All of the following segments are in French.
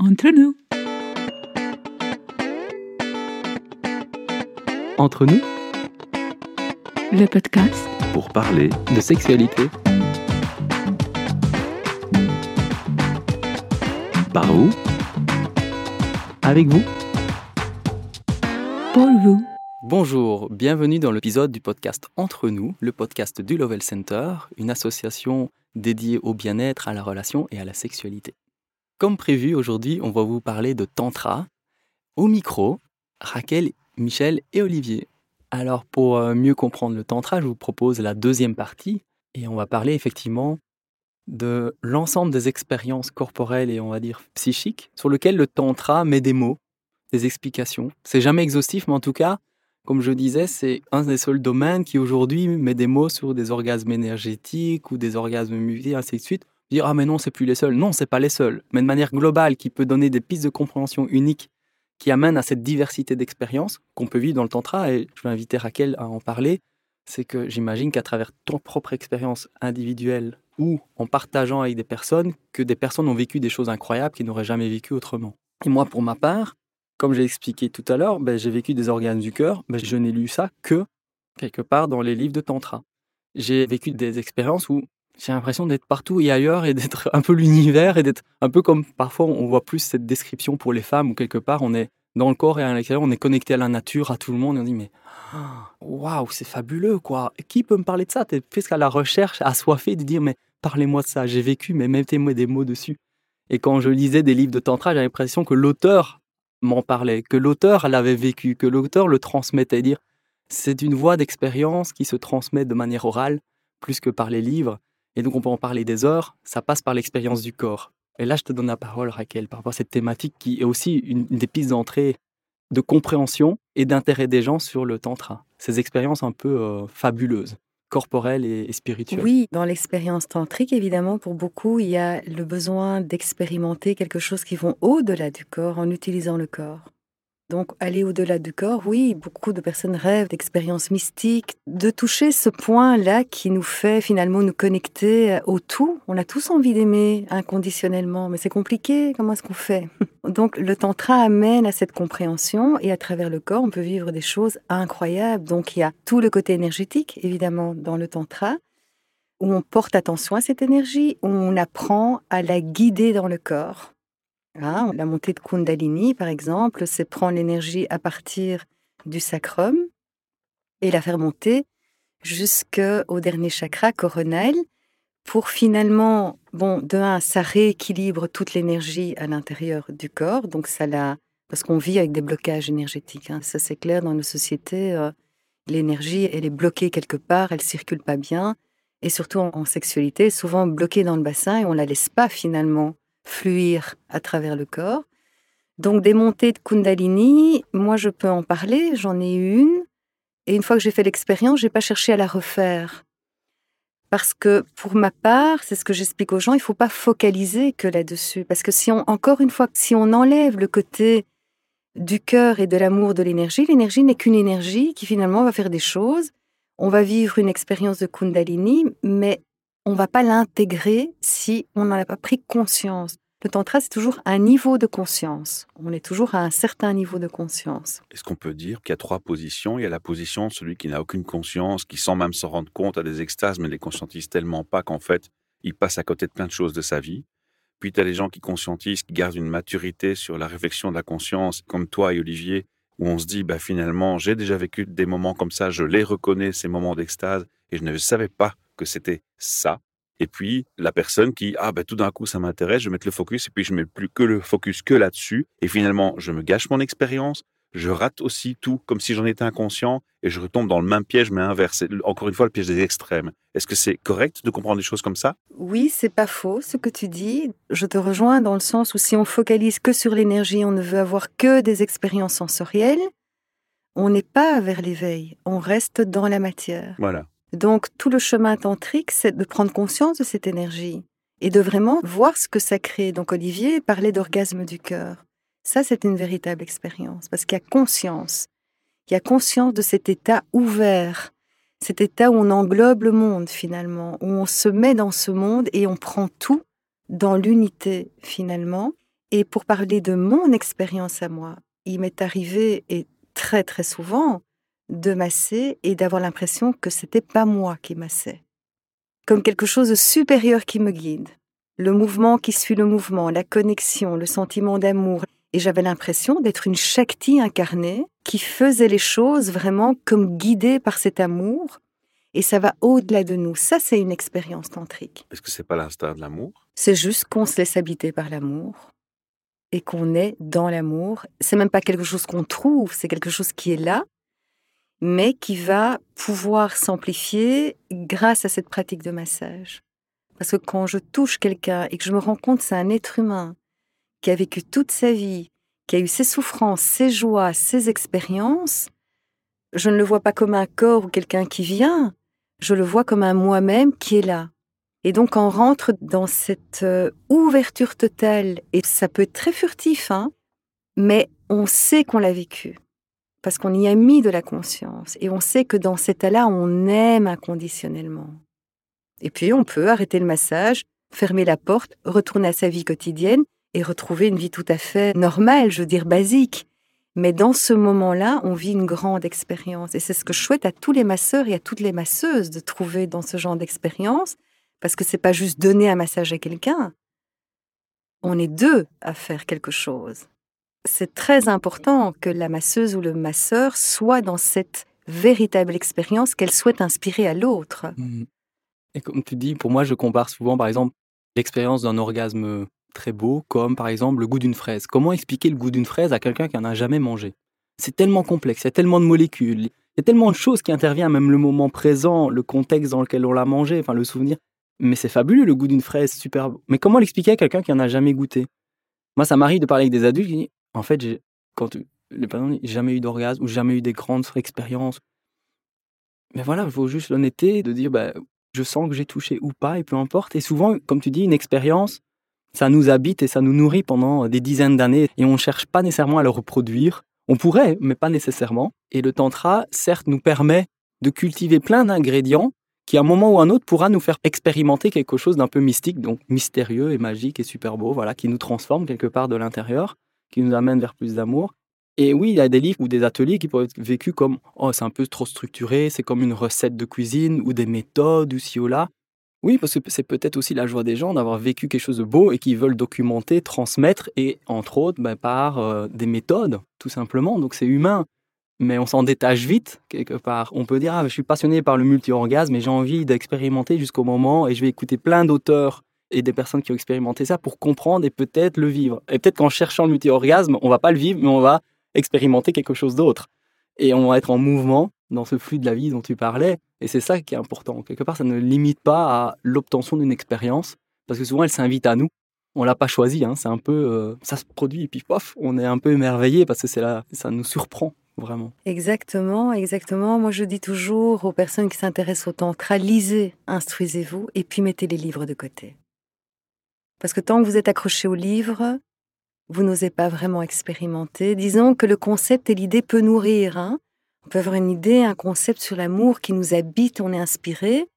Entre nous. Entre nous, Le podcast pour parler de sexualité. Par vous, avec vous. pour vous. Bonjour, bienvenue dans l'épisode du podcast Entre nous, le podcast du Lovell Center, une association dédiée au bien-être, à la relation et à la sexualité. Comme prévu, aujourd'hui, on va vous parler de Tantra. Au micro, Raquel, Michel et Olivier. Alors, pour euh, mieux comprendre le Tantra, je vous propose la deuxième partie et on va parler effectivement de l'ensemble des expériences corporelles et on va dire psychiques sur lesquelles le Tantra met des mots, des explications. C'est jamais exhaustif, mais en tout cas, comme je disais, c'est un des seuls domaines qui aujourd'hui met des mots sur des orgasmes énergétiques ou des orgasmes musicaux, ainsi de suite. Dire ah mais non, c'est plus les seuls. Non, c'est pas les seuls, mais de manière globale, qui peut donner des pistes de compréhension uniques qui amènent à cette diversité d'expériences qu'on peut vivre dans le tantra. Et je vais inviter Raquel à en parler. C'est que j'imagine qu'à travers ton propre expérience individuelle ou en partageant avec des personnes, que des personnes ont vécu des choses incroyables qu'ils n'auraient jamais vécues autrement. Et moi, pour ma part, comme j'ai expliqué tout à l'heure, ben, j'ai vécu des organes du cœur. Ben, je n'ai lu ça que quelque part dans les livres de Tantra. J'ai vécu des expériences où j'ai l'impression d'être partout et ailleurs et d'être un peu l'univers et d'être un peu comme parfois on voit plus cette description pour les femmes où quelque part on est dans le corps et à l'extérieur, on est connecté à la nature, à tout le monde et on dit mais ah, waouh, c'est fabuleux quoi. Qui peut me parler de ça? T'es presque à la recherche, assoiffé de dire mais parlez-moi de ça, j'ai vécu, mais mettez-moi des mots dessus. Et quand je lisais des livres de Tantra, j'avais l'impression que l'auteur m'en parlait, que l'auteur l'avait vécu, que l'auteur le transmettait. Dire, c'est une voie d'expérience qui se transmet de manière orale plus que par les livres. Et donc on peut en parler des heures, ça passe par l'expérience du corps. Et là, je te donne la parole, Raquel, par rapport à cette thématique qui est aussi une des pistes d'entrée de compréhension et d'intérêt des gens sur le tantra. Ces expériences un peu euh, fabuleuses, corporelles et, spirituelles. Oui, dans l'expérience tantrique, évidemment, pour beaucoup, il y a le besoin d'expérimenter quelque chose qui vont au-delà du corps en utilisant le corps. Donc, aller au-delà du corps, oui, beaucoup de personnes rêvent d'expériences mystiques, de toucher ce point-là qui nous fait finalement nous connecter au tout. On a tous envie d'aimer inconditionnellement, mais c'est compliqué. Comment est-ce qu'on fait? Donc, le tantra amène à cette compréhension et à travers le corps, on peut vivre des choses incroyables. Donc, il y a tout le côté énergétique, évidemment, dans le tantra, où on porte attention à cette énergie, où on apprend à la guider dans le corps. Hein, la montée de Kundalini, par exemple, c'est prendre l'énergie à partir du sacrum et la faire monter jusqu'au dernier chakra coronal pour finalement, bon, de un, ça rééquilibre toute l'énergie à l'intérieur du corps, donc ça la, parce qu'on vit avec des blocages énergétiques, hein, ça c'est clair dans nos sociétés, euh, l'énergie elle est bloquée quelque part, elle circule pas bien, et surtout en, en sexualité, souvent bloquée dans le bassin et on la laisse pas finalement fluir à travers le corps. Donc des montées de Kundalini, moi je peux en parler, j'en ai une, et une fois que j'ai fait l'expérience, j'ai pas cherché à la refaire. Parce que pour ma part, c'est ce que j'explique aux gens, il faut pas focaliser que là-dessus. Parce que si on, encore une fois, si on enlève le côté du cœur et de l'amour de l'énergie, l'énergie n'est qu'une énergie qui finalement va faire des choses. On va vivre une expérience de Kundalini, mais on va pas l'intégrer si on n'en a pas pris conscience. Le tantra, c'est toujours un niveau de conscience. On est toujours à un certain niveau de conscience. Est-ce qu'on peut dire qu'il y a trois positions? Il y a la position de celui qui n'a aucune conscience, qui sans même s'en rendre compte a des extases, mais ne les conscientise tellement pas qu'en fait, il passe à côté de plein de choses de sa vie. Puis tu as les gens qui conscientisent, qui gardent une maturité sur la réflexion de la conscience, comme toi et Olivier, où on se dit, bah, finalement, j'ai déjà vécu des moments comme ça, je les reconnais, ces moments d'extase, et je ne savais pas que c'était ça. Et puis, la personne qui, ah, ben, tout d'un coup, ça m'intéresse, je vais mettre le focus, et puis je mets plus que le focus que là-dessus. Et finalement, je me gâche mon expérience, je rate aussi tout, comme si j'en étais inconscient, et je retombe dans le même piège, mais inverse. Encore une fois le piège des extrêmes. Est-ce que c'est correct de comprendre des choses comme ça? Oui, c'est pas faux ce que tu dis. Je te rejoins dans le sens où si on focalise que sur l'énergie, on ne veut avoir que des expériences sensorielles, on n'est pas vers l'éveil, on reste dans la matière. Voilà. Donc tout le chemin tantrique, c'est de prendre conscience de cette énergie et de vraiment voir ce que ça crée. Donc Olivier parlait d'orgasme du cœur. Ça, c'est une véritable expérience parce qu'il y a conscience. Il y a conscience de cet état ouvert, cet état où on englobe le monde finalement, où on se met dans ce monde et on prend tout dans l'unité finalement. Et pour parler de mon expérience à moi, il m'est arrivé, et très très souvent, de masser et d'avoir l'impression que c'était pas moi qui massais. Comme quelque chose de supérieur qui me guide. Le mouvement qui suit le mouvement, la connexion, le sentiment d'amour. Et j'avais l'impression d'être une Shakti incarnée qui faisait les choses vraiment comme guidée par cet amour. Et ça va au-delà de nous. Ça, c'est une expérience tantrique. Est-ce que c'est pas l'instinct de l'amour? C'est juste qu'on se laisse habiter par l'amour et qu'on est dans l'amour. C'est même pas quelque chose qu'on trouve, c'est quelque chose qui est là, mais qui va pouvoir s'amplifier grâce à cette pratique de massage. Parce que quand je touche quelqu'un et que je me rends compte que c'est un être humain qui a vécu toute sa vie, qui a eu ses souffrances, ses joies, ses expériences, je ne le vois pas comme un corps ou quelqu'un qui vient, je le vois comme un moi-même qui est là. Et donc on rentre dans cette euh, ouverture totale, et ça peut être très furtif, hein, mais on sait qu'on l'a vécu, parce qu'on y a mis de la conscience, et on sait que dans cet état-là, on aime inconditionnellement. Et puis on peut arrêter le massage, fermer la porte, retourner à sa vie quotidienne et retrouver une vie tout à fait normale, je veux dire basique. Mais dans ce moment-là, on vit une grande expérience. Et c'est ce que je souhaite à tous les masseurs et à toutes les masseuses de trouver dans ce genre d'expérience, parce que c'est pas juste donner un massage à quelqu'un. On est deux à faire quelque chose. C'est très important que la masseuse ou le masseur soit dans cette véritable expérience qu'elle souhaite inspirer à l'autre. Mmh. Et comme tu dis, pour moi, je compare souvent, par exemple, l'expérience d'un orgasme très beau, comme par exemple le goût d'une fraise. Comment expliquer le goût d'une fraise à quelqu'un qui n'en a jamais mangé? C'est tellement complexe, il y a tellement de molécules, il y a tellement de choses qui interviennent, même le moment présent, le contexte dans lequel on l'a mangé, enfin le souvenir. Mais c'est fabuleux le goût d'une fraise, super. Mais comment l'expliquer à quelqu'un qui en a jamais goûté? Moi, ça m'arrive de parler avec des adultes En fait, j'ai, quand parents jamais eu d'orgasme ou jamais eu des grandes expériences. Mais voilà, il faut juste l'honnêteté de dire bah, Je sens que j'ai touché ou pas, et peu importe. Et souvent, comme tu dis, une expérience, ça nous habite et ça nous nourrit pendant des dizaines d'années. Et on ne cherche pas nécessairement à le reproduire. On pourrait, mais pas nécessairement. Et le Tantra, certes, nous permet de cultiver plein d'ingrédients qui à un moment ou un autre pourra nous faire expérimenter quelque chose d'un peu mystique, donc mystérieux et magique et super beau, voilà, qui nous transforme quelque part de l'intérieur, qui nous amène vers plus d'amour. Et oui, il y a des livres ou des ateliers qui peuvent être vécus comme oh c'est un peu trop structuré, c'est comme une recette de cuisine ou des méthodes ou ci ou là. Oui, parce que c'est peut-être aussi la joie des gens d'avoir vécu quelque chose de beau et qui veulent documenter, transmettre et entre autres ben, par euh, des méthodes tout simplement. Donc c'est humain mais on s'en détache vite, quelque part. On peut dire, ah, je suis passionné par le multi-orgasme et j'ai envie d'expérimenter jusqu'au moment et je vais écouter plein d'auteurs et des personnes qui ont expérimenté ça pour comprendre et peut-être le vivre. Et peut-être qu'en cherchant le multi-orgasme, on va pas le vivre, mais on va expérimenter quelque chose d'autre. Et on va être en mouvement dans ce flux de la vie dont tu parlais. Et c'est ça qui est important. Quelque part, ça ne limite pas à l'obtention d'une expérience, parce que souvent, elle s'invite à nous. On l'a pas choisi, hein. c'est un peu, euh, ça se produit et puis pof, on est un peu émerveillé parce que c'est là, ça nous surprend vraiment. Exactement, exactement. Moi, je dis toujours aux personnes qui s'intéressent au tantra, lisez, instruisez-vous et puis mettez les livres de côté. Parce que tant que vous êtes accroché aux livres, vous n'osez pas vraiment expérimenter. Disons que le concept et l'idée peut nourrir. Hein. on peut avoir une idée, un concept sur l'amour qui nous habite, on est inspiré.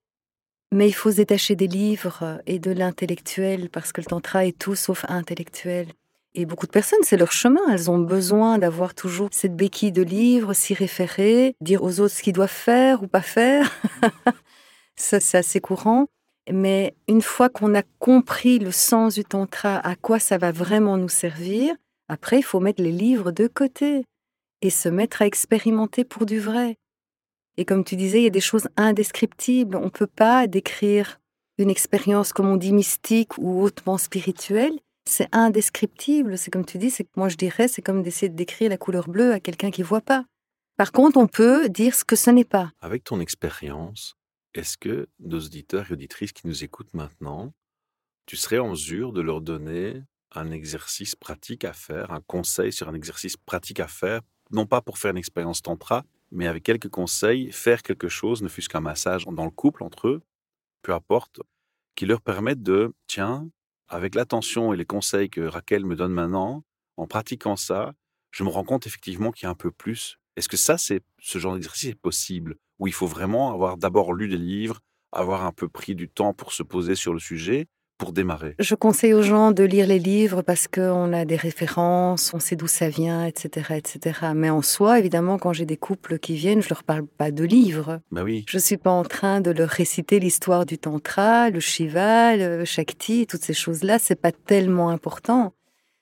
Mais il faut se détacher des livres et de l'intellectuel parce que le tantra est tout sauf intellectuel. Et beaucoup de personnes, c'est leur chemin. Elles ont besoin d'avoir toujours cette béquille de livres, s'y référer, dire aux autres ce qu'ils doivent faire ou pas faire. Ça, c'est assez courant. Mais une fois qu'on a compris le sens du tantra, à quoi ça va vraiment nous servir, après, il faut mettre les livres de côté et se mettre à expérimenter pour du vrai. Et comme tu disais, il y a des choses indescriptibles. On ne peut pas décrire une expérience, comme on dit, mystique ou hautement spirituelle c'est indescriptible. C'est comme tu dis, c'est moi je dirais, c'est comme d'essayer de décrire la couleur bleue à quelqu'un qui voit pas. Par contre, on peut dire ce que ce n'est pas. Avec ton expérience, est-ce que nos auditeurs et auditrices qui nous écoutent maintenant, tu serais en mesure de leur donner un exercice pratique à faire, un conseil sur un exercice pratique à faire, non pas pour faire une expérience tantra, mais avec quelques conseils, faire quelque chose, ne fût-ce qu'un massage dans le couple entre eux, peu importe, qui leur permette de, tiens, avec l'attention et les conseils que Raquel me donne maintenant, en pratiquant ça, je me rends compte effectivement qu'il y a un peu plus. Est-ce que ça, c'est ce genre d'exercice est possible? Où il faut vraiment avoir d'abord lu des livres, avoir un peu pris du temps pour se poser sur le sujet, pour démarrer Je conseille aux gens de lire les livres parce qu'on a des références, on sait d'où ça vient, etc., etc. Mais en soi, évidemment, quand j'ai des couples qui viennent, je leur parle pas de livres. Bah oui. Je suis pas en train de leur réciter l'histoire du tantra, le shiva, le shakti, toutes ces choses-là. C'est pas tellement important.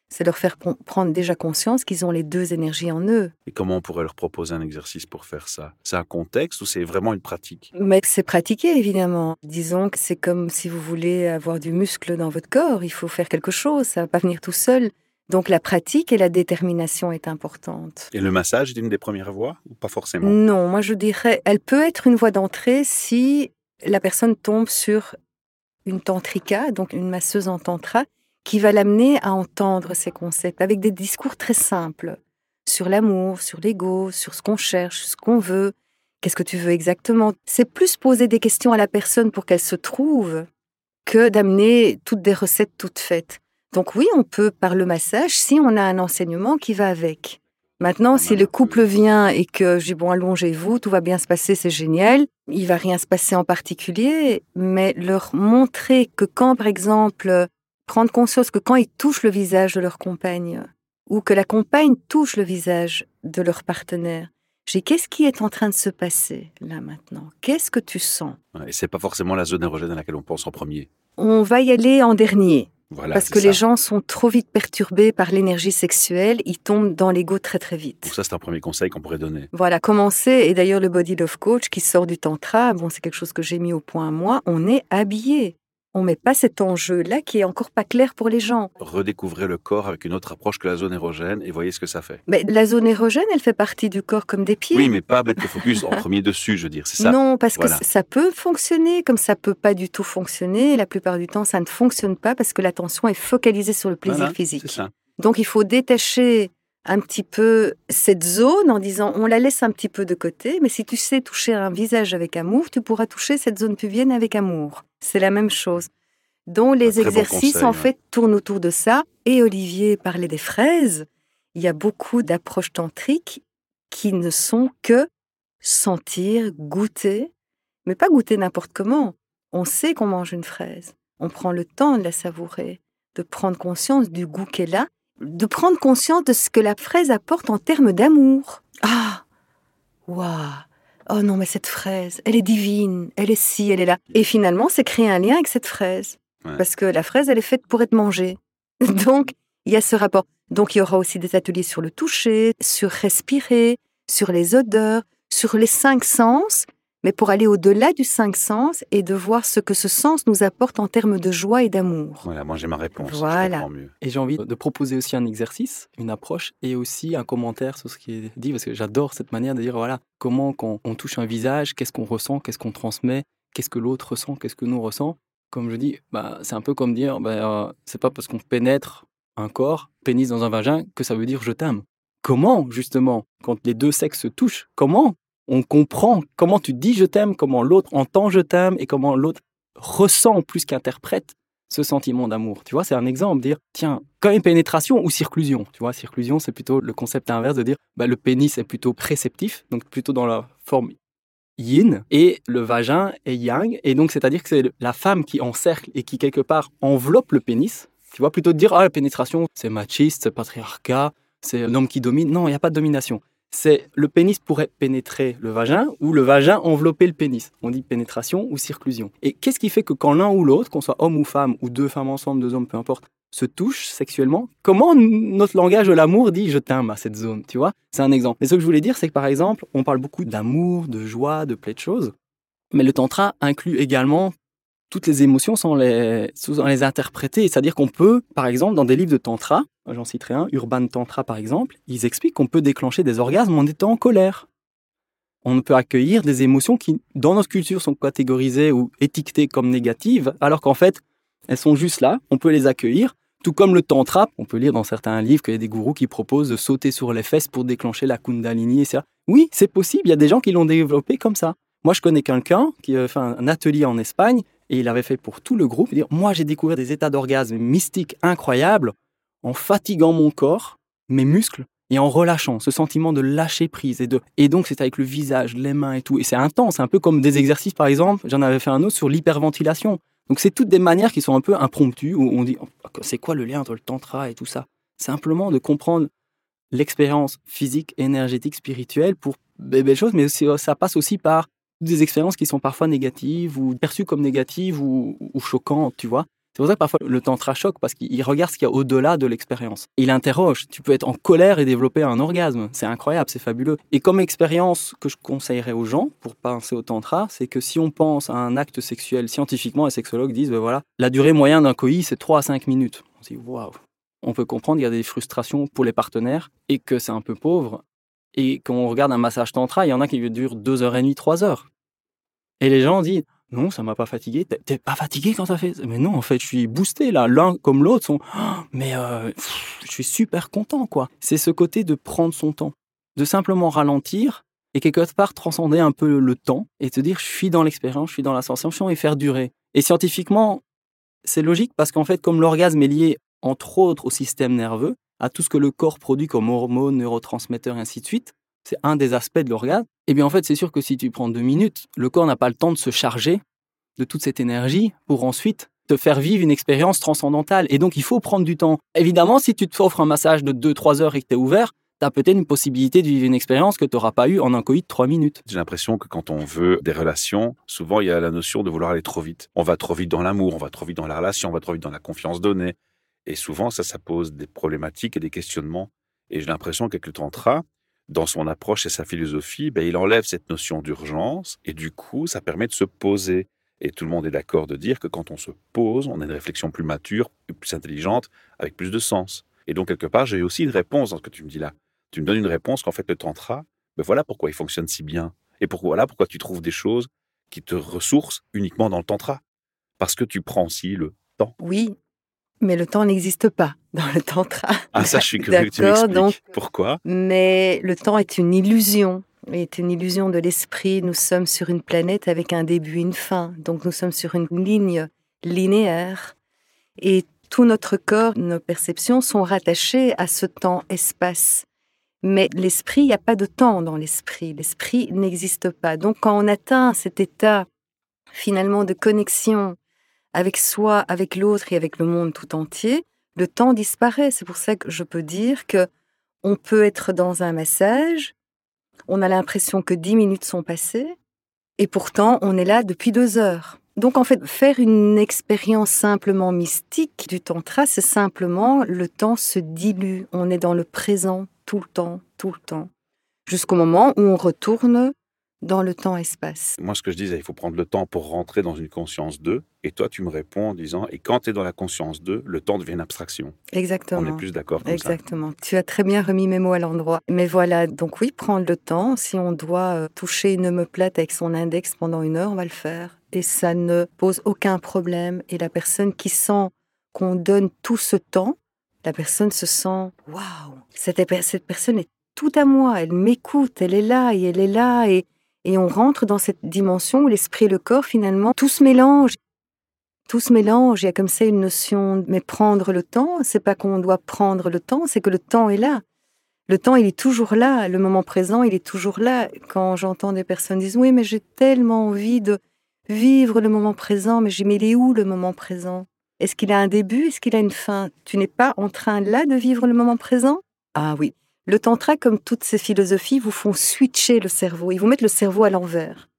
C'est leur faire prendre déjà conscience qu'ils ont les deux énergies en eux. Et comment on pourrait leur proposer un exercice pour faire ça? C'est un contexte ou c'est vraiment une pratique? Mais c'est pratiqué, évidemment. Disons que c'est comme si vous voulez avoir du muscle dans votre corps. Il faut faire quelque chose. Ça va pas venir tout seul. Donc la pratique et la détermination est importante. Et le massage est une des premières voies ou pas forcément? Non, moi je dirais, elle peut être une voie d'entrée si la personne tombe sur une tantrika, donc une masseuse en tantra, qui va l'amener à entendre ces concepts avec des discours très simples sur l'amour, sur l'ego, sur ce qu'on cherche, ce qu'on veut, qu'est-ce que tu veux exactement? C'est plus poser des questions à la personne pour qu'elle se trouve que d'amener toutes des recettes toutes faites. Donc oui, on peut par le massage si on a un enseignement qui va avec. Maintenant, si le couple vient et que je dis bon, allongez-vous, tout va bien se passer, c'est génial, il va rien se passer en particulier, mais leur montrer que quand, par exemple, prendre conscience que quand ils touchent le visage de leur compagne, ou que la compagne touche le visage de leur partenaire, j'ai qu'est-ce qui est en train de se passer là maintenant? Qu'est-ce que tu sens? Et c'est pas forcément la zone érogène à laquelle on pense en premier. On va y aller en dernier. Voilà, Parce que les gens sont trop vite perturbés par l'énergie sexuelle, ils tombent dans l'ego très très vite. Donc ça, c'est un premier conseil qu'on pourrait donner. Voilà, commencer, et d'ailleurs le Body Love Coach qui sort du Tantra, bon, c'est quelque chose que j'ai mis au point moi, on est habillé. On met pas cet enjeu-là qui est encore pas clair pour les gens. Redécouvrez le corps avec une autre approche que la zone érogène et voyez ce que ça fait. Mais la zone érogène, elle fait partie du corps comme des pieds. Oui, mais pas mettre le focus en premier dessus, je veux dire, c'est ça. Non, parce Voilà. que ça peut fonctionner comme ça peut pas du tout fonctionner. La plupart du temps, ça ne fonctionne pas parce que l'attention est focalisée sur le plaisir Voilà, physique. Ça. Donc il faut détacher un petit peu cette zone en disant on la laisse un petit peu de côté, mais si tu sais toucher un visage avec amour, tu pourras toucher cette zone pubienne avec amour. C'est la même chose. dont les bon exercices conseil, en fait tournent autour de ça. Et Olivier parlait des fraises. Il y a beaucoup d'approches tantriques qui ne sont que sentir, goûter, mais pas goûter n'importe comment. On sait qu'on mange une fraise. On prend le temps de la savourer, de prendre conscience du goût qu'elle a, de prendre conscience de ce que la fraise apporte en termes d'amour. Ah, waouh, oh non, mais cette fraise, elle est divine, elle est ci, elle est là. Et finalement, c'est créer un lien avec cette fraise. Ouais. Parce que la fraise, elle est faite pour être mangée. Donc, il y a ce rapport. Donc, il y aura aussi des ateliers sur le toucher, sur respirer, sur les odeurs, sur les cinq sens, mais pour aller au-delà du cinq sens et de voir ce que ce sens nous apporte en termes de joie et d'amour. Voilà, moi j'ai ma réponse. Voilà. Je mieux. Et j'ai envie de proposer aussi un exercice, une approche et aussi un commentaire sur ce qui est dit, parce que j'adore cette manière de dire, voilà, comment quand on touche un visage, qu'est-ce qu'on ressent, qu'est-ce qu'on transmet, qu'est-ce que l'autre ressent, qu'est-ce que nous ressent. Comme je dis, bah, c'est un peu comme dire, bah, euh, c'est pas parce qu'on pénètre un corps, pénis dans un vagin, que ça veut dire je t'aime. Comment, justement, quand les deux sexes se touchent, comment on comprend, comment tu dis je t'aime, comment l'autre entend je t'aime et comment l'autre ressent plus qu'interprète ce sentiment d'amour. Tu vois, c'est un exemple, dire, tiens, quand même pénétration ou circlusion. Tu vois, circlusion, c'est plutôt le concept inverse de dire, bah, le pénis est plutôt préceptif, donc plutôt dans la forme yin, et le vagin est yang, et donc c'est-à-dire que c'est la femme qui encercle et qui quelque part enveloppe le pénis. Tu vois, plutôt de dire, ah, la pénétration, c'est machiste, c'est patriarcat, c'est l'homme qui domine. Non, il n'y a pas de domination. C'est le pénis pourrait pénétrer le vagin ou le vagin envelopper le pénis. On dit pénétration ou circlusion. Et qu'est-ce qui fait que quand l'un ou l'autre, qu'on soit homme ou femme, ou deux femmes ensemble, deux hommes, peu importe, se touchent sexuellement, comment notre langage de l'amour dit je t'aime à cette zone, tu vois? C'est un exemple. Mais ce que je voulais dire, c'est que par exemple, on parle beaucoup d'amour, de joie, de plein de choses, mais le tantra inclut également toutes les émotions sans les, sans les interpréter. C'est-à-dire qu'on peut, par exemple, dans des livres de tantra, j'en citerai un, Urban Tantra par exemple, ils expliquent qu'on peut déclencher des orgasmes en étant en colère. On peut accueillir des émotions qui, dans notre culture, sont catégorisées ou étiquetées comme négatives, alors qu'en fait, elles sont juste là, on peut les accueillir. Tout comme le tantra, on peut lire dans certains livres qu'il y a des gourous qui proposent de sauter sur les fesses pour déclencher la kundalini, etc. Oui, c'est possible, il y a des gens qui l'ont développé comme ça. Moi, je connais quelqu'un qui avait fait un atelier en Espagne et il avait fait pour tout le groupe dire Moi, j'ai découvert des états d'orgasme mystiques incroyables en fatiguant mon corps, mes muscles, et en relâchant ce sentiment de lâcher prise. Et, de... et donc, c'est avec le visage, les mains et tout. Et c'est intense, un peu comme des exercices, par exemple. J'en avais fait un autre sur l'hyperventilation. Donc c'est toutes des manières qui sont un peu impromptues, où on dit oh, c'est quoi le lien entre le tantra et tout ça? Simplement de comprendre l'expérience physique, énergétique, spirituelle pour des belles choses, mais ça passe aussi par des expériences qui sont parfois négatives ou perçues comme négatives ou choquantes, tu vois? C'est pour ça que parfois le tantra choque parce qu'il regarde ce qu'il y a au-delà de l'expérience. Il interroge. Tu peux être en colère et développer un orgasme. C'est incroyable, c'est fabuleux. Et comme expérience que je conseillerais aux gens pour penser au tantra, c'est que si on pense à un acte sexuel scientifiquement, les sexologues disent ben voilà, la durée moyenne d'un coït c'est 3 à 5 minutes. On se dit waouh. On peut comprendre qu'il y a des frustrations pour les partenaires et que c'est un peu pauvre. Et quand on regarde un massage tantra, il y en a qui durent 2 heures et demie, 3 heures. Et les gens disent non, ça m'a pas fatigué. T'es pas fatigué quand t'as fait Mais non, en fait, je suis boosté là. L'un comme l'autre sont. mais euh, je suis super content, quoi. C'est ce côté de prendre son temps, de simplement ralentir et quelque part transcender un peu le temps et te dire je suis dans l'expérience, je suis dans la sensation et faire durer. Et scientifiquement, c'est logique parce qu'en fait, comme l'orgasme est lié entre autres au système nerveux, à tout ce que le corps produit comme hormones, neurotransmetteurs et ainsi de suite, c'est un des aspects de l'orgasme, et eh bien en fait c'est sûr que si tu prends deux minutes, le corps n'a pas le temps de se charger de toute cette énergie pour ensuite te faire vivre une expérience transcendantale. Et donc il faut prendre du temps. Évidemment, si tu te offres un massage de 2-3 heures et que tu es ouvert, tu as peut-être une possibilité de vivre une expérience que tu n'auras pas eu en un coït de 3 minutes. J'ai l'impression que quand on veut des relations, souvent il y a la notion de vouloir aller trop vite. On va trop vite dans l'amour, on va trop vite dans la relation, on va trop vite dans la confiance donnée. Et souvent, ça, ça pose des problématiques et des questionnements. Et j'ai l'impression qu'avec le tantra, dans son approche et sa philosophie, ben, il enlève cette notion d'urgence et du coup, ça permet de se poser. Et tout le monde est d'accord de dire que quand on se pose, on a une réflexion plus mature, plus intelligente, avec plus de sens. Et donc, quelque part, j'ai aussi une réponse dans ce que tu me dis là. Tu me donnes une réponse qu'en fait, le tantra, ben voilà pourquoi il fonctionne si bien. Et voilà pourquoi tu trouves des choses qui te ressourcent uniquement dans le tantra. Parce que tu prends aussi le temps. Oui, mais le temps n'existe pas dans le tantra. Ah ça, je suis curieux que tu m'expliques. Donc, Pourquoi? Mais le temps est une illusion. est une illusion de l'esprit. Nous sommes sur une planète avec un début et une fin. Donc nous sommes sur une ligne linéaire. Et tout notre corps, nos perceptions sont rattachées à ce temps-espace. Mais l'esprit, il n'y a pas de temps dans l'esprit. L'esprit n'existe pas. Donc quand on atteint cet état finalement de connexion avec soi, avec l'autre et avec le monde tout entier, le temps disparaît. C'est pour ça que je peux dire que on peut être dans un massage, on a l'impression que dix minutes sont passées, et pourtant on est là depuis deux heures. Donc en fait, faire une expérience simplement mystique du tantra, c'est simplement le temps se dilue. On est dans le présent tout le temps, tout le temps, jusqu'au moment où on retourne dans le temps-espace. Moi, ce que je disais, il faut prendre le temps pour rentrer dans une conscience 2. Et toi, tu me réponds en disant, et quand tu es dans la conscience 2, le temps devient une abstraction. Exactement. On est plus d'accord comme Exactement. Tu as très bien remis mes mots à l'endroit. Mais voilà, donc oui, prendre le temps. Si on doit euh, toucher une plate avec son index pendant une heure, on va le faire. Et ça ne pose aucun problème. Et la personne qui sent qu'on donne tout ce temps, la personne se sent, waouh, cette, cette personne est tout à moi, elle m'écoute, elle est là et elle est là et et on rentre dans cette dimension où l'esprit et le corps, finalement, tout se mélange. Tout se mélange. Il y a comme ça une notion, mais prendre le temps, c'est pas qu'on doit prendre le temps, c'est que le temps est là. Le temps, il est toujours là. Le moment présent, il est toujours là. Quand j'entends des personnes dire oui, mais j'ai tellement envie de vivre le moment présent, mais j'ai mais il est où le moment présent? Est-ce qu'il a un début? Est-ce qu'il a une fin? Tu n'es pas en train là de vivre le moment présent? Ah oui. Le tantra, comme toutes ces philosophies, vous font switcher le cerveau. Ils vous mettent le cerveau à l'envers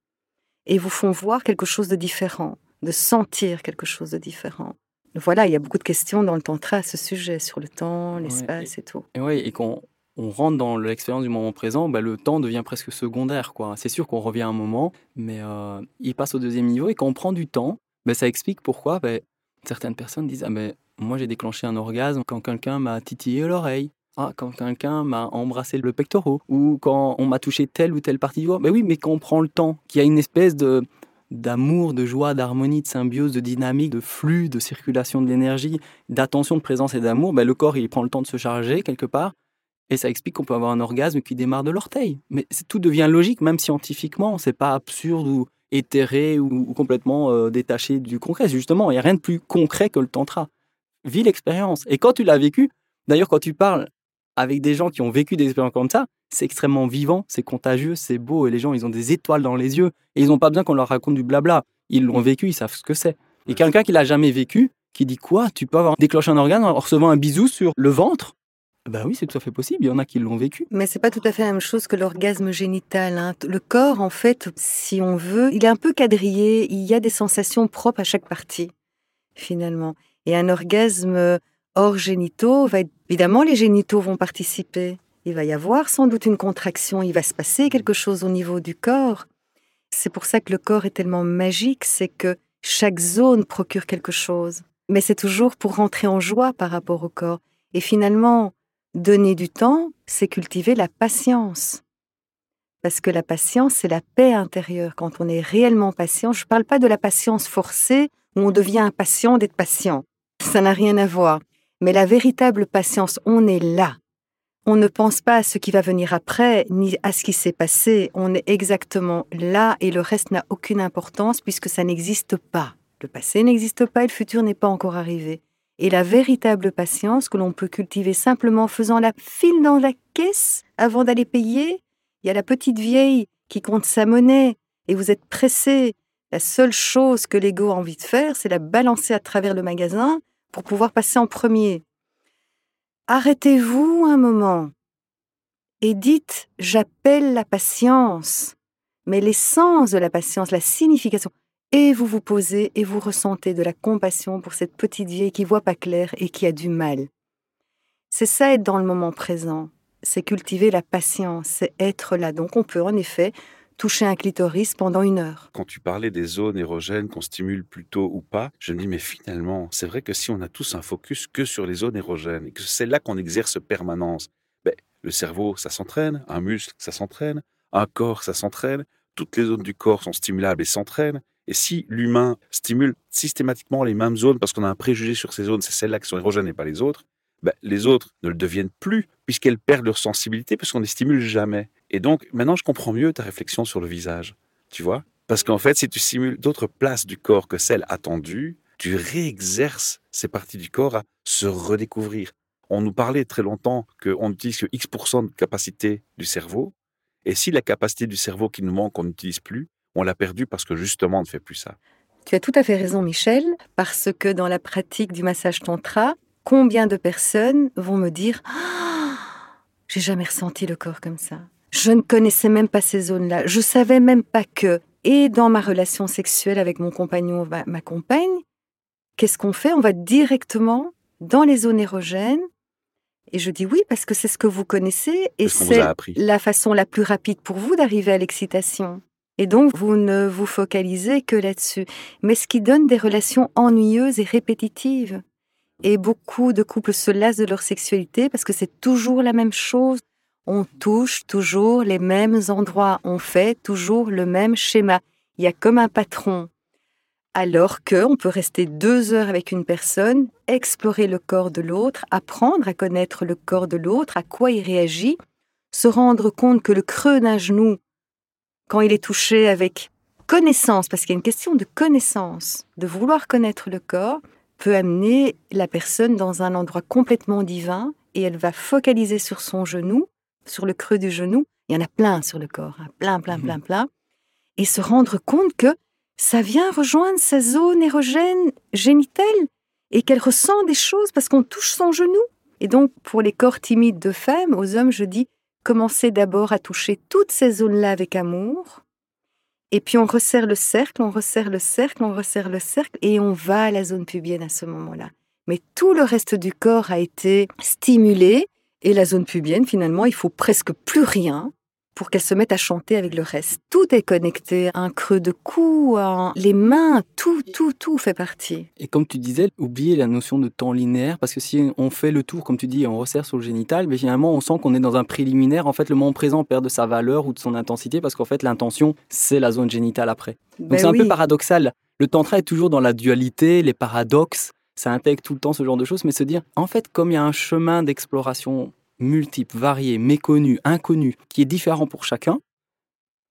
et vous font voir quelque chose de différent, de sentir quelque chose de différent. Voilà, il y a beaucoup de questions dans le tantra à ce sujet, sur le temps, l'espace et, tout. Et oui, et quand on rentre dans l'expérience du moment présent, bah, le temps devient presque secondaire. quoi. C'est sûr qu'on revient à un moment, mais euh, il passe au deuxième niveau. Et quand on prend du temps, bah, ça explique pourquoi bah, certaines personnes disent ah, mais Moi, j'ai déclenché un orgasme quand quelqu'un m'a titillé l'oreille. Ah, quand quelqu'un m'a embrassé le pectoral ou quand on m'a touché telle ou telle partie du corps. Mais oui, mais quand on prend le temps, qu'il y a une espèce de d'amour, de joie, d'harmonie, de symbiose, de dynamique, de flux, de circulation de l'énergie, d'attention, de présence et d'amour, ben le corps il prend le temps de se charger quelque part et ça explique qu'on peut avoir un orgasme qui démarre de l'orteil. Mais tout devient logique, même scientifiquement, c'est pas absurde ou éthéré ou, complètement euh, détaché du concret. Justement, il n'y a rien de plus concret que le tantra. Vis l'expérience. Et quand tu l'as vécu, d'ailleurs, quand tu parles avec des gens qui ont vécu des expériences comme ça, c'est extrêmement vivant, c'est contagieux, c'est beau, et les gens, ils ont des étoiles dans les yeux, et ils n'ont pas besoin qu'on leur raconte du blabla. Ils l'ont vécu, ils savent ce que c'est. Et quelqu'un qui l'a jamais vécu, qui dit quoi Tu peux avoir déclenché un organe en recevant un bisou sur le ventre? Ben oui, c'est tout à fait possible. Il y en a qui l'ont vécu. Mais c'est pas tout à fait la même chose que l'orgasme génital. hein. Le corps, en fait, si on veut, il est un peu quadrillé. Il y a des sensations propres à chaque partie, finalement. Et un orgasme hors génitaux, va évidemment, les génitaux vont participer. Il va y avoir sans doute une contraction. Il va se passer quelque chose au niveau du corps. C'est pour ça que le corps est tellement magique, c'est que chaque zone procure quelque chose. Mais c'est toujours pour rentrer en joie par rapport au corps. Et finalement, donner du temps, c'est cultiver la patience. Parce que la patience, c'est la paix intérieure. Quand on est réellement patient, je ne parle pas de la patience forcée où on devient impatient d'être patient. Ça n'a rien à voir. Mais la véritable patience, on est là. On ne pense pas à ce qui va venir après, ni à ce qui s'est passé. On est exactement là et le reste n'a aucune importance puisque ça n'existe pas. Le passé n'existe pas et le futur n'est pas encore arrivé. Et la véritable patience que l'on peut cultiver simplement en faisant la file dans la caisse avant d'aller payer, il y a la petite vieille qui compte sa monnaie et vous êtes pressé. La seule chose que l'ego a envie de faire, c'est la balancer à travers le magasin pour pouvoir passer en premier. Arrêtez-vous un moment et dites j'appelle la patience. Mais l'essence de la patience, la signification, et vous vous posez et vous ressentez de la compassion pour cette petite vieille qui voit pas clair et qui a du mal. C'est ça être dans le moment présent, c'est cultiver la patience, c'est être là. Donc on peut en effet toucher un clitoris pendant une heure. Quand tu parlais des zones érogènes qu'on stimule plutôt ou pas, je me dis, mais finalement, c'est vrai que si on a tous un focus que sur les zones érogènes et que c'est là qu'on exerce permanence, ben, le cerveau, ça s'entraîne, un muscle, ça s'entraîne, un corps, ça s'entraîne, toutes les zones du corps sont stimulables et s'entraînent. Et si l'humain stimule systématiquement les mêmes zones parce qu'on a un préjugé sur ces zones, c'est celles-là qui sont érogènes et pas les autres, ben, les autres ne le deviennent plus puisqu'elles perdent leur sensibilité parce qu'on ne les stimule jamais. Et donc, maintenant, je comprends mieux ta réflexion sur le visage, tu vois? Parce qu'en fait, si tu stimules d'autres places du corps que celles attendues, tu réexerces ces parties du corps à se redécouvrir. On nous parlait très longtemps qu'on utilise que X% de capacité du cerveau, et si la capacité du cerveau qui nous manque, on n'utilise plus, on l'a perdue parce que justement, on ne fait plus ça. Tu as tout à fait raison, Michel, parce que dans la pratique du massage tantra, combien de personnes vont me dire Ah, J'ai jamais ressenti le corps comme ça. Je ne connaissais même pas ces zones-là. Je savais même pas que. Et dans ma relation sexuelle avec mon compagnon, ma, ma compagne, qu'est-ce qu'on fait? On va directement dans les zones érogènes. Et je dis oui parce que c'est ce que vous connaissez et C'est la façon la plus rapide pour vous d'arriver à l'excitation. Et donc, vous ne vous focalisez que là-dessus. Mais ce qui donne des relations ennuyeuses et répétitives. Et beaucoup de couples se lassent de leur sexualité parce que c'est toujours la même chose. On touche toujours les mêmes endroits. On fait toujours le même schéma. Il y a comme un patron. Alors que on peut rester deux heures avec une personne, explorer le corps de l'autre, apprendre à connaître le corps de l'autre, à quoi il réagit, se rendre compte que le creux d'un genou, quand il est touché avec connaissance, parce qu'il y a une question de connaissance, de vouloir connaître le corps, peut amener la personne dans un endroit complètement divin et elle va focaliser sur son genou, sur le creux du genou. Il y en a plein sur le corps, hein, plein, plein, Mhm. plein, plein. Et se rendre compte que ça vient rejoindre sa zone érogène génitale et qu'elle ressent des choses parce qu'on touche son genou. Et donc, pour les corps timides de femmes, aux hommes, je dis, commencez d'abord à toucher toutes ces zones-là avec amour. Et puis on resserre le cercle, on resserre le cercle, on resserre le cercle, et on va à la zone pubienne à ce moment-là. Mais tout le reste du corps a été stimulé, et la zone pubienne, finalement, il faut presque plus rien pour qu'elle se mette à chanter avec le reste. Tout est connecté, un creux de cou, un- les mains, tout, tout, tout fait partie. Et comme tu disais, oubliez la notion de temps linéaire, parce que si on fait le tour, comme tu dis, et on resserre sur le génital, mais finalement, on sent qu'on est dans un préliminaire. En fait, le moment présent perd de sa valeur ou de son intensité, parce qu'en fait, l'intention, c'est la zone génitale après. Donc Ben c'est un peu paradoxal. Le tantra est toujours dans la dualité, les paradoxes, ça intègre tout le temps ce genre de choses, mais se dire, en fait, comme il y a un chemin d'exploration multiple, varié, méconnu, inconnu, qui est différent pour chacun,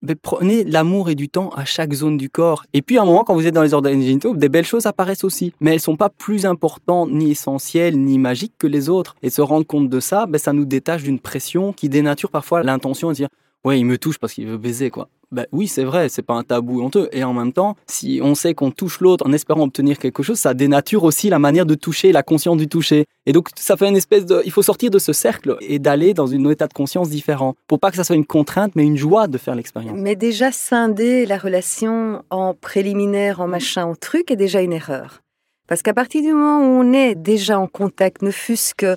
ben, prenez l'amour et du temps à chaque zone du corps. Et puis à un moment, quand vous êtes dans les organes génitaux, des belles choses apparaissent aussi. Mais elles sont pas plus importantes, ni essentielles, ni magiques que les autres. Et se rendre compte de ça, ben, ça nous détache d'une pression qui dénature parfois l'intention de dire ouais, il me touche parce qu'il veut baiser, quoi. Ben oui, c'est vrai, c'est pas un tabou honteux. Et en même temps, si on sait qu'on touche l'autre en espérant obtenir quelque chose, ça dénature aussi la manière de toucher, la conscience du toucher. Et donc, ça fait une espèce de. Il faut sortir de ce cercle et d'aller dans un état de conscience différent. Pour pas que ça soit une contrainte, mais une joie de faire l'expérience. Mais déjà, scinder la relation en préliminaire, en machin, en truc, est déjà une erreur. Parce qu'à partir du moment où on est déjà en contact, ne fût-ce que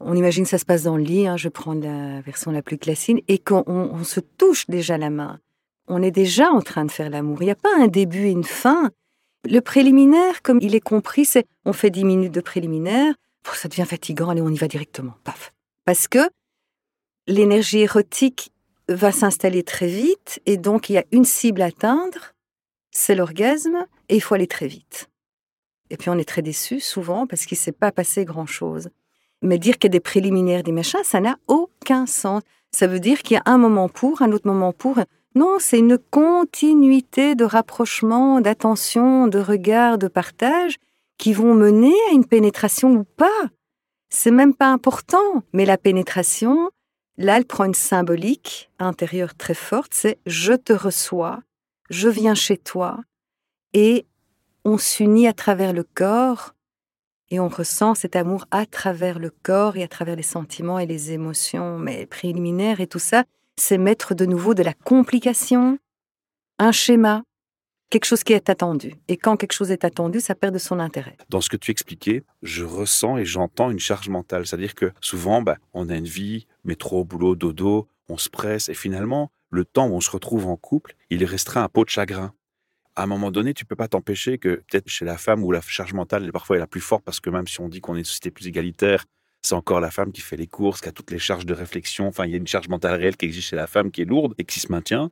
on imagine que ça se passe dans le lit, hein, je prends la version la plus classique, et qu'on on se touche déjà la main on est déjà en train de faire l'amour. Il n'y a pas un début et une fin. Le préliminaire, comme il est compris, c'est on fait 10 minutes de préliminaire, ça devient fatigant, allez, on y va directement. Paf. Parce que l'énergie érotique va s'installer très vite et donc il y a une cible à atteindre, c'est l'orgasme et il faut aller très vite. Et puis on est très déçu souvent parce qu'il ne s'est pas passé grand-chose. Mais dire qu'il y a des préliminaires, des machins, ça n'a aucun sens. Ça veut dire qu'il y a un moment pour, un autre moment pour. Non, c'est une continuité de rapprochement, d'attention, de regard, de partage qui vont mener à une pénétration ou pas. C'est même pas important, mais la pénétration, là, elle prend une symbolique intérieure très forte, c'est je te reçois, je viens chez toi, et on s'unit à travers le corps, et on ressent cet amour à travers le corps et à travers les sentiments et les émotions, mais préliminaires et tout ça, c'est mettre de nouveau de la complication, un schéma, quelque chose qui est attendu. Et quand quelque chose est attendu, ça perd de son intérêt. Dans ce que tu expliquais, je ressens et j'entends une charge mentale. C'est-à-dire que souvent, bah, on a une vie, métro, boulot, dodo, on se presse et finalement, le temps où on se retrouve en couple, il est restreint à peau de chagrin. À un moment donné, tu peux pas t'empêcher que peut-être chez la femme où la charge mentale parfois est la plus forte parce que même si on dit qu'on est une société plus égalitaire, c'est encore la femme qui fait les courses, qui a toutes les charges de réflexion. Enfin, il y a une charge mentale réelle qui existe chez la femme qui est lourde et qui se maintient.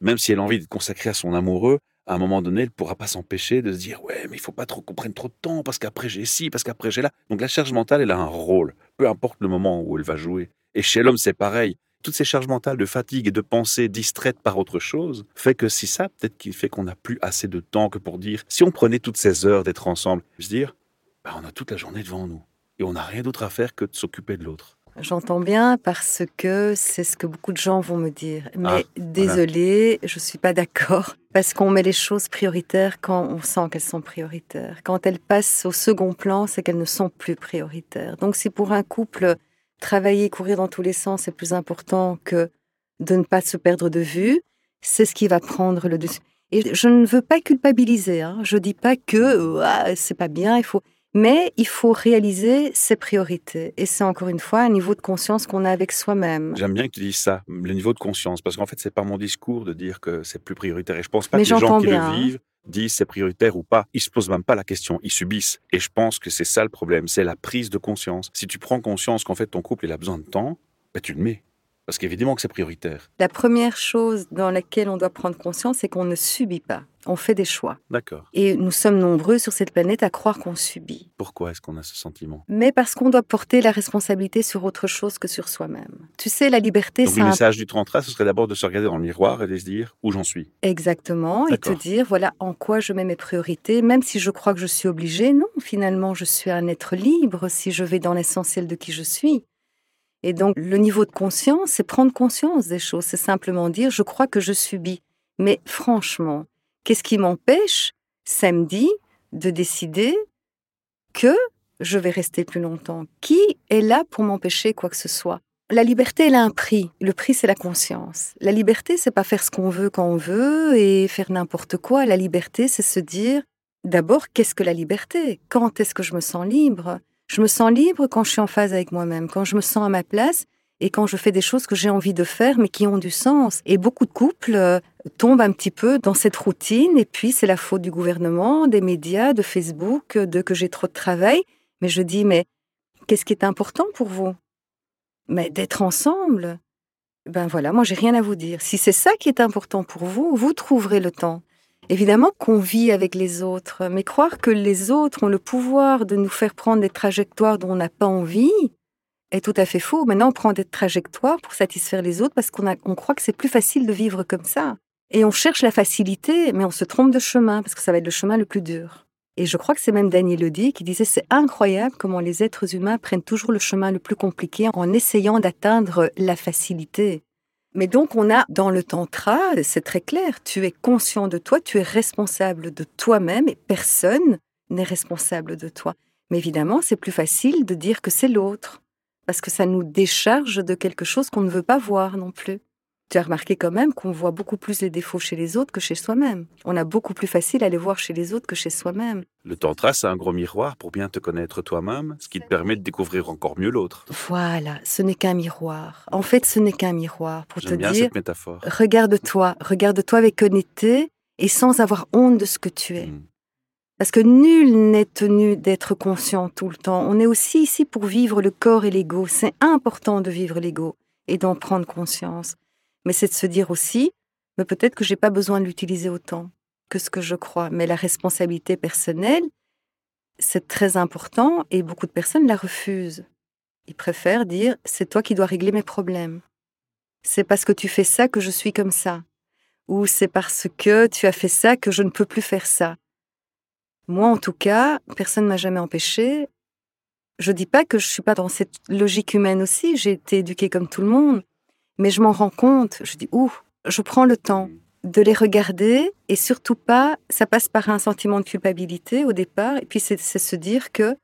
Même si elle a envie de consacrer à son amoureux, à un moment donné, elle ne pourra pas s'empêcher de se dire Ouais, mais il faut pas trop qu'on prenne trop de temps parce qu'après j'ai ci, parce qu'après j'ai là. Donc la charge mentale, elle a un rôle, peu importe le moment où elle va jouer. Et chez l'homme, c'est pareil. Toutes ces charges mentales de fatigue et de pensée distraites par autre chose fait que si ça, peut-être qu'il fait qu'on n'a plus assez de temps que pour dire si on prenait toutes ces heures d'être ensemble, se dire bah, on a toute la journée devant nous et on n'a rien d'autre à faire que de s'occuper de l'autre. J'entends bien parce que c'est ce que beaucoup de gens vont me dire. Mais ah, désolé, je ne suis pas d'accord. Parce qu'on met les choses prioritaires quand on sent qu'elles sont prioritaires. Quand elles passent au second plan, c'est qu'elles ne sont plus prioritaires. Donc si pour un couple, travailler, courir dans tous les sens est plus important que de ne pas se perdre de vue, c'est ce qui va prendre le dessus. Et je ne veux pas culpabiliser. Hein. Je dis pas que ah, c'est pas bien. Il faut. Mais il faut réaliser ses priorités. Et c'est encore une fois un niveau de conscience qu'on a avec soi-même. J'aime bien que tu dises ça, le niveau de conscience, parce qu'en fait, c'est pas mon discours de dire que c'est plus prioritaire. Et je pense pas que les gens qui le vivent disent c'est prioritaire ou pas. Ils se posent même pas la question, ils subissent. Et je pense que c'est ça le problème, c'est la prise de conscience. Si tu prends conscience qu'en fait ton couple il a besoin de temps, ben tu le mets. Parce qu'évidemment que c'est prioritaire. La première chose dans laquelle on doit prendre conscience, c'est qu'on ne subit pas. On fait des choix. D'accord. Et nous sommes nombreux sur cette planète à croire qu'on subit. Pourquoi est-ce qu'on a ce sentiment? Mais parce qu'on doit porter la responsabilité sur autre chose que sur soi-même. Tu sais, la liberté, c'est. le message du Tantra, ce serait d'abord de se regarder dans le miroir et de se dire où j'en suis. Exactement. Et te dire, voilà, en quoi je mets mes priorités, même si je crois que je suis obligée. Non, finalement, je suis un être libre si je vais dans l'essentiel de qui je suis. Et donc, le niveau de conscience, c'est prendre conscience des choses. C'est simplement dire, je crois que je subis. Mais franchement, qu'est-ce qui m'empêche, samedi, de décider que je vais rester plus longtemps? Qui est là pour m'empêcher quoi que ce soit? La liberté, elle a un prix. Le prix, c'est la conscience. La liberté, c'est pas faire ce qu'on veut quand on veut et faire n'importe quoi. La liberté, c'est se dire, d'abord, qu'est-ce que la liberté? Quand est-ce que je me sens libre? Je me sens libre quand je suis en phase avec moi-même, quand je me sens à ma place et quand je fais des choses que j'ai envie de faire mais qui ont du sens. Et beaucoup de couples euh, tombent un petit peu dans cette routine et puis c'est la faute du gouvernement, des médias, de Facebook, de que j'ai trop de travail. Mais je dis, mais qu'est-ce qui est important pour vous? Mais d'être ensemble. Ben voilà, moi j'ai rien à vous dire. Si c'est ça qui est important pour vous, vous trouverez le temps. Évidemment qu'on vit avec les autres, mais croire que les autres ont le pouvoir de nous faire prendre des trajectoires dont on n'a pas envie est tout à fait faux. Maintenant, on prend des trajectoires pour satisfaire les autres parce qu'on on croit que c'est plus facile de vivre comme ça. Et on cherche la facilité, mais on se trompe de chemin parce que ça va être le chemin le plus dur. Et je crois que c'est même Daniel Lodi qui disait c'est incroyable comment les êtres humains prennent toujours le chemin le plus compliqué en essayant d'atteindre la facilité. Mais donc, on a dans le tantra, c'est très clair, tu es conscient de toi, tu es responsable de toi-même et personne n'est responsable de toi. Mais évidemment, c'est plus facile de dire que c'est l'autre, parce que ça nous décharge de quelque chose qu'on ne veut pas voir non plus. Tu as remarqué quand même qu'on voit beaucoup plus les défauts chez les autres que chez soi-même. On a beaucoup plus facile à les voir chez les autres que chez soi-même. Le tantra, c'est un gros miroir pour bien te connaître toi-même, ce qui te permet de découvrir encore mieux l'autre. Voilà, ce n'est qu'un miroir. En fait, ce n'est qu'un miroir pour te bien dire cette métaphore. regarde-toi, regarde-toi avec honnêteté et sans avoir honte de ce que tu es. Mm. Parce que nul n'est tenu d'être conscient tout le temps. On est aussi ici pour vivre le corps et l'ego. C'est important de vivre l'ego et d'en prendre conscience. Mais c'est de se dire aussi, mais peut-être que j'ai pas besoin de l'utiliser autant que ce que je crois. Mais la responsabilité personnelle, c'est très important et beaucoup de personnes la refusent. Ils préfèrent dire, c'est toi qui dois régler mes problèmes. C'est parce que tu fais ça que je suis comme ça. Ou c'est parce que tu as fait ça que je ne peux plus faire ça. Moi, en tout cas, personne ne m'a jamais empêché. Je dis pas que je suis pas dans cette logique humaine aussi. J'ai été éduquée comme tout le monde, mais je m'en rends compte. Je dis ouh, je prends le temps de les regarder et surtout pas. Ça passe par un sentiment de culpabilité au départ, et puis c'est se dire que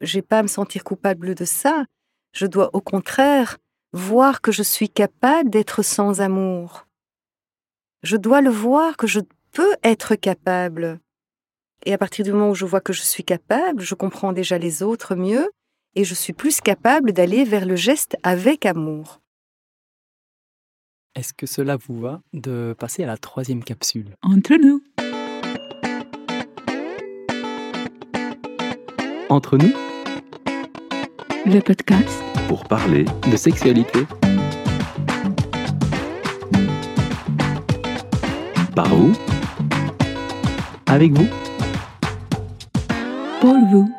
j'ai pas à me sentir coupable de ça. Je dois au contraire voir que je suis capable d'être sans amour. Je dois le voir que je peux être capable. Et à partir du moment où je vois que je suis capable, je comprends déjà les autres mieux et je suis plus capable d'aller vers le geste avec amour. Est-ce que cela vous va de passer à la troisième capsule? Entre nous. Entre nous, Le podcast. Pour parler de sexualité, par vous. Avec vous, pour vous.